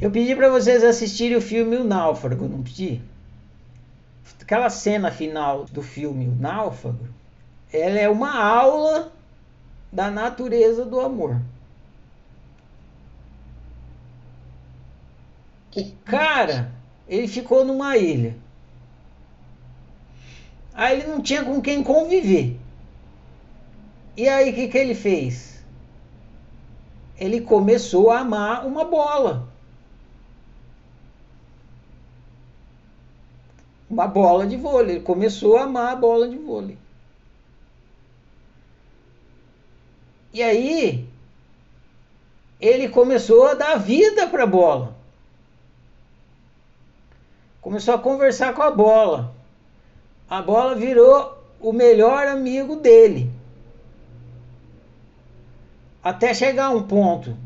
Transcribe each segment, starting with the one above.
Eu pedi para vocês assistirem o filme O Náufrago, não pedi? Aquela cena final do filme O Náufrago, ela é uma aula da natureza do amor. O cara, ele ficou numa ilha. Aí ele não tinha com quem conviver. E aí o que, que ele fez? Ele começou a amar uma bola. Uma bola de vôlei. Ele começou a amar a bola de vôlei. E aí ele começou a dar vida para a bola. Começou a conversar com a bola. A bola virou o melhor amigo dele. Até chegar a um ponto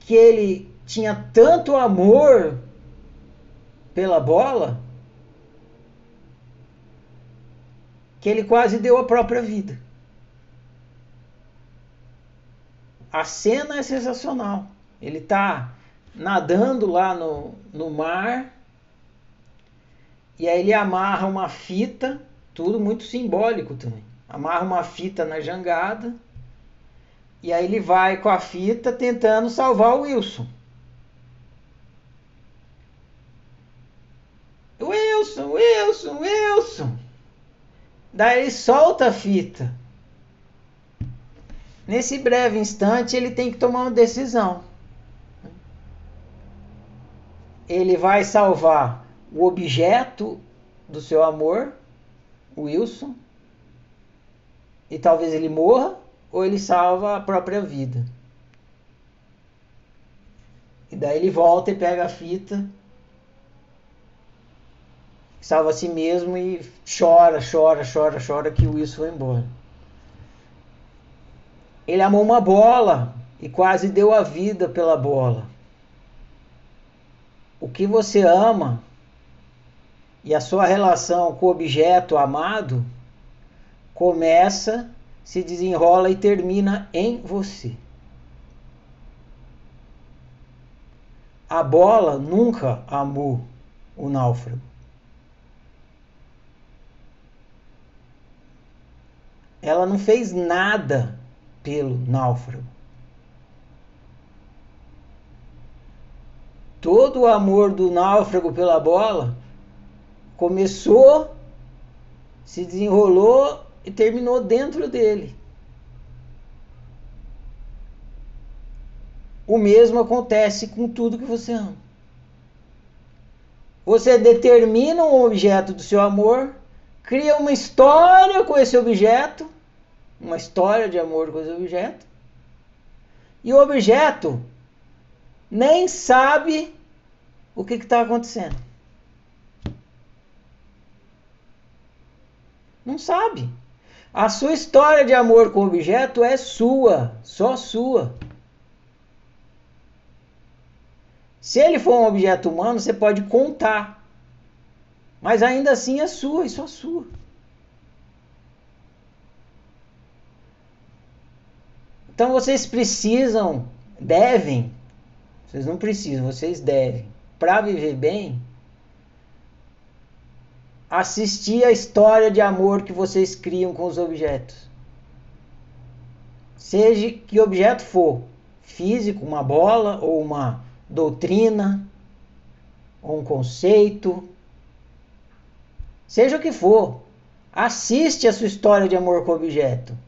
que ele tinha tanto amor pela bola que ele quase deu a própria vida. a cena é sensacional. Ele está nadando lá no, no mar e aí ele amarra uma fita, tudo muito simbólico também. Amarra uma fita na jangada e aí ele vai com a fita tentando salvar o Wilson. Wilson, Wilson, Wilson. Daí ele solta a fita. Nesse breve instante, ele tem que tomar uma decisão. Ele vai salvar o objeto do seu amor, Wilson, e talvez ele morra, ou ele salva a própria vida. E daí ele volta e pega a fita, salva a si mesmo e chora, chora, chora, chora que o Wilson foi embora. Ele amou uma bola e quase deu a vida pela bola. O que você ama e a sua relação com o objeto amado começa, se desenrola e termina em você. A bola nunca amou o náufrago. Ela não fez nada pelo náufrago. Todo o amor do náufrago pela bola começou, se desenrolou e terminou dentro dele. O mesmo acontece com tudo que você ama. Você determina um objeto do seu amor, cria uma história com esse objeto uma história de amor com esse objeto. E o objeto nem sabe o que está acontecendo. Não sabe. A sua história de amor com o objeto é sua, só sua. Se ele for um objeto humano, você pode contar. Mas ainda assim é sua e só sua. Então vocês precisam, devem, vocês não precisam, vocês devem, para viver bem, assistir a história de amor que vocês criam com os objetos. Seja que objeto for, físico, uma bola ou uma doutrina, ou um conceito, seja o que for, assiste a sua história de amor com o objeto.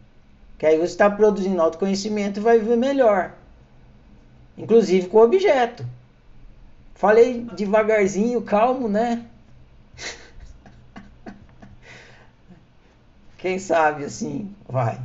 Que aí você está produzindo autoconhecimento e vai viver melhor. Inclusive com o objeto. Falei devagarzinho, calmo, né? Quem sabe assim vai.